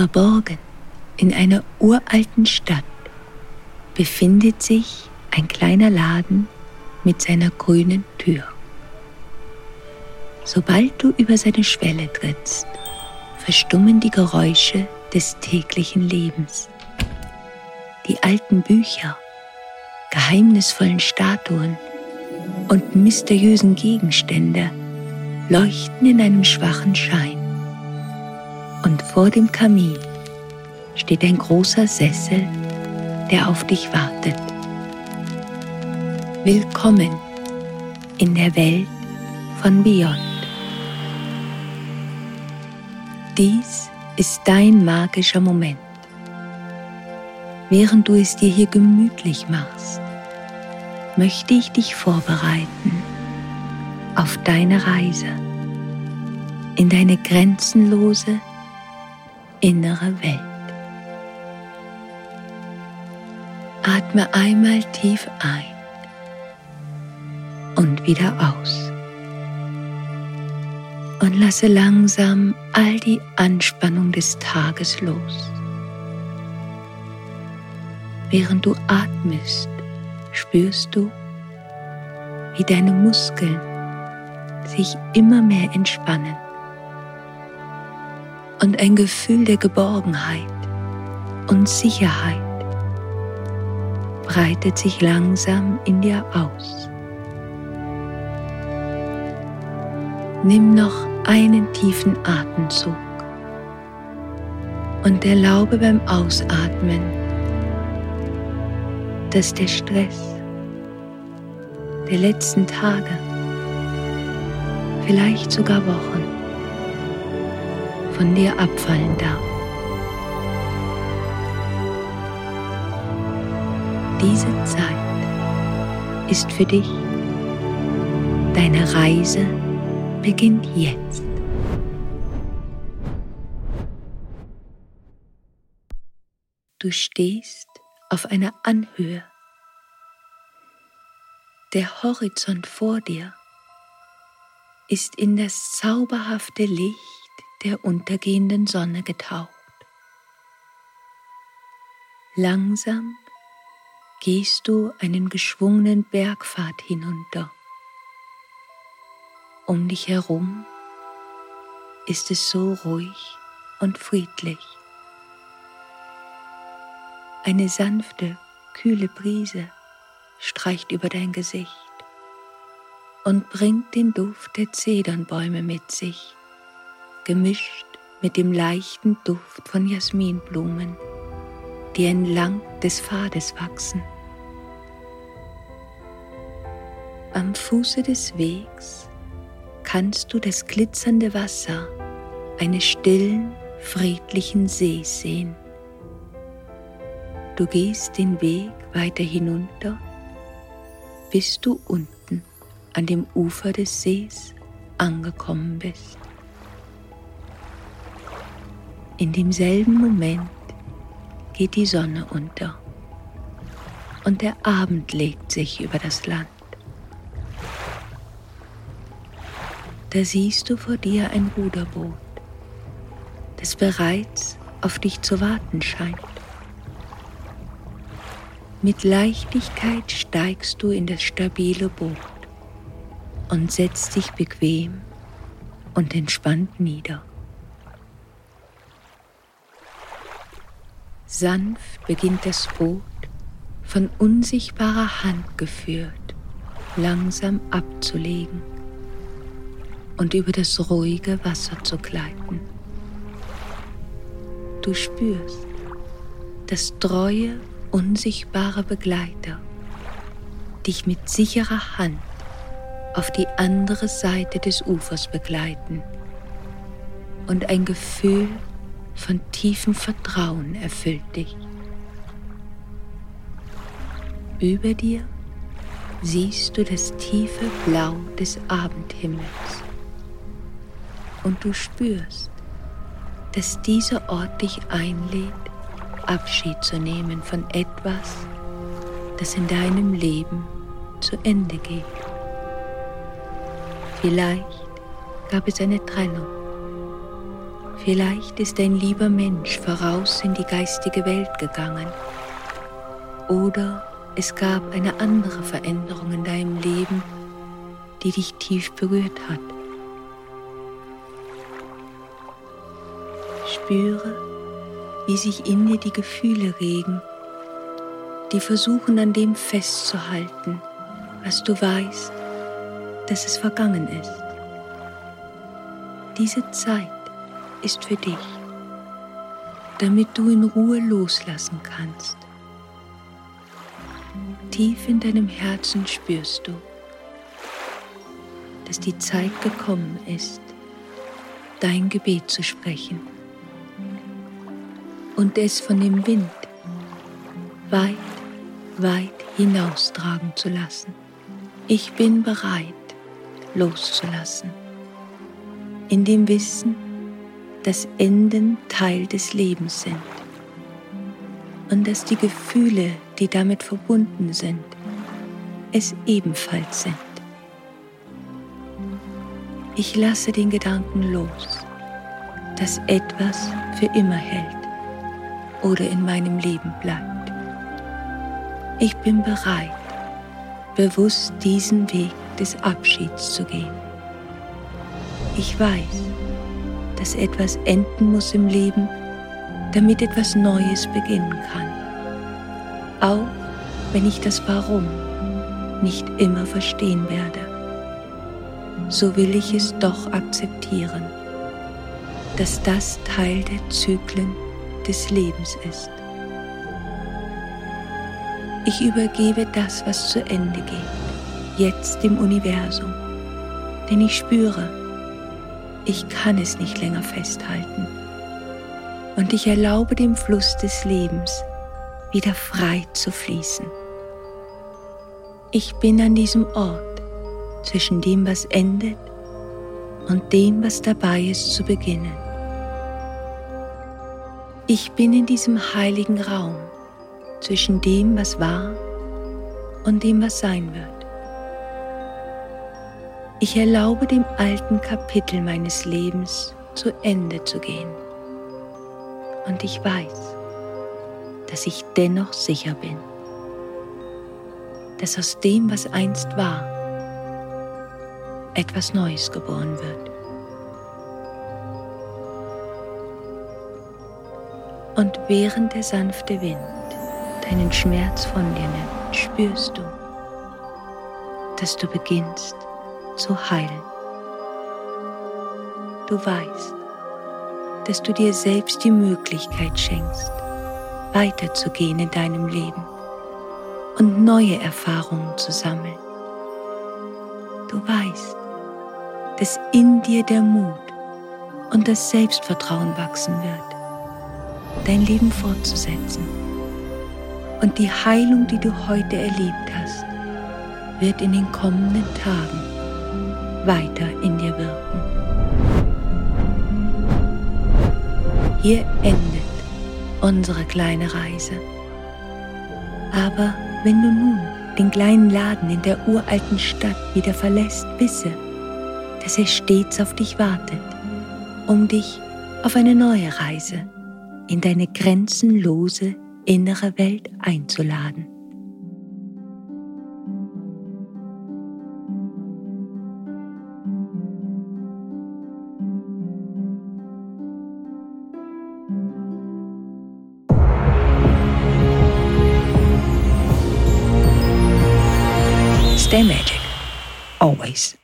Verborgen in einer uralten Stadt befindet sich ein kleiner Laden mit seiner grünen Tür. Sobald du über seine Schwelle trittst, verstummen die Geräusche des täglichen Lebens. Die alten Bücher, geheimnisvollen Statuen und mysteriösen Gegenstände leuchten in einem schwachen Schein. Und vor dem Kamin steht ein großer Sessel, der auf dich wartet. Willkommen in der Welt von Beyond. Dies ist dein magischer Moment. Während du es dir hier gemütlich machst, möchte ich dich vorbereiten auf deine Reise in deine grenzenlose innere Welt. Atme einmal tief ein und wieder aus. Und lasse langsam all die Anspannung des Tages los. Während du atmest, spürst du, wie deine Muskeln sich immer mehr entspannen und ein Gefühl der Geborgenheit und Sicherheit breitet sich langsam in dir aus. Nimm noch einen tiefen Atemzug und erlaube beim Ausatmen, dass der Stress der letzten Tage, vielleicht sogar Wochen, von dir abfallen darf. Diese Zeit ist für dich. Deine Reise beginnt jetzt. Du stehst auf einer Anhöhe. Der Horizont vor dir ist in das zauberhafte Licht der untergehenden Sonne getaucht. Langsam gehst du einen geschwungenen Bergpfad hinunter. Um dich herum ist es so ruhig und friedlich. Eine sanfte, kühle Brise streicht über dein Gesicht und bringt den Duft der Zedernbäume mit sich, gemischt mit dem leichten Duft von Jasminblumen die entlang des Pfades wachsen. Am Fuße des Wegs kannst du das glitzernde Wasser eines stillen, friedlichen Sees sehen. Du gehst den Weg weiter hinunter, bis du unten an dem Ufer des Sees angekommen bist. In demselben Moment geht die Sonne unter und der Abend legt sich über das Land. Da siehst du vor dir ein Ruderboot, das bereits auf dich zu warten scheint. Mit Leichtigkeit steigst du in das stabile Boot und setzt dich bequem und entspannt nieder. Sanft beginnt das Boot, von unsichtbarer Hand geführt, langsam abzulegen und über das ruhige Wasser zu gleiten. Du spürst, dass treue, unsichtbare Begleiter dich mit sicherer Hand auf die andere Seite des Ufers begleiten und ein Gefühl von tiefem Vertrauen erfüllt dich. Über dir siehst du das tiefe Blau des Abendhimmels und du spürst, dass dieser Ort dich einlädt, Abschied zu nehmen von etwas, das in deinem Leben zu Ende geht. Vielleicht gab es eine Trennung Vielleicht ist ein lieber Mensch voraus in die geistige Welt gegangen. Oder es gab eine andere Veränderung in deinem Leben, die dich tief berührt hat. Spüre, wie sich in dir die Gefühle regen, die versuchen an dem festzuhalten, was du weißt, dass es vergangen ist. Diese Zeit ist für dich, damit du in Ruhe loslassen kannst. Tief in deinem Herzen spürst du, dass die Zeit gekommen ist, dein Gebet zu sprechen und es von dem Wind weit, weit hinaustragen zu lassen. Ich bin bereit, loszulassen, in dem Wissen, dass Enden Teil des Lebens sind und dass die Gefühle, die damit verbunden sind, es ebenfalls sind. Ich lasse den Gedanken los, dass etwas für immer hält oder in meinem Leben bleibt. Ich bin bereit, bewusst diesen Weg des Abschieds zu gehen. Ich weiß, dass etwas enden muss im Leben, damit etwas Neues beginnen kann. Auch wenn ich das Warum nicht immer verstehen werde, so will ich es doch akzeptieren, dass das Teil der Zyklen des Lebens ist. Ich übergebe das, was zu Ende geht, jetzt dem Universum, denn ich spüre, ich kann es nicht länger festhalten. Und ich erlaube dem Fluss des Lebens wieder frei zu fließen. Ich bin an diesem Ort zwischen dem, was endet und dem, was dabei ist zu beginnen. Ich bin in diesem heiligen Raum zwischen dem, was war und dem, was sein wird. Ich erlaube dem alten Kapitel meines Lebens zu Ende zu gehen. Und ich weiß, dass ich dennoch sicher bin, dass aus dem, was einst war, etwas Neues geboren wird. Und während der sanfte Wind deinen Schmerz von dir nimmt, spürst du, dass du beginnst zu heilen. Du weißt, dass du dir selbst die Möglichkeit schenkst, weiterzugehen in deinem Leben und neue Erfahrungen zu sammeln. Du weißt, dass in dir der Mut und das Selbstvertrauen wachsen wird, dein Leben fortzusetzen. Und die Heilung, die du heute erlebt hast, wird in den kommenden Tagen weiter in dir wirken. Hier endet unsere kleine Reise. Aber wenn du nun den kleinen Laden in der uralten Stadt wieder verlässt, wisse, dass er stets auf dich wartet, um dich auf eine neue Reise in deine grenzenlose innere Welt einzuladen. Always.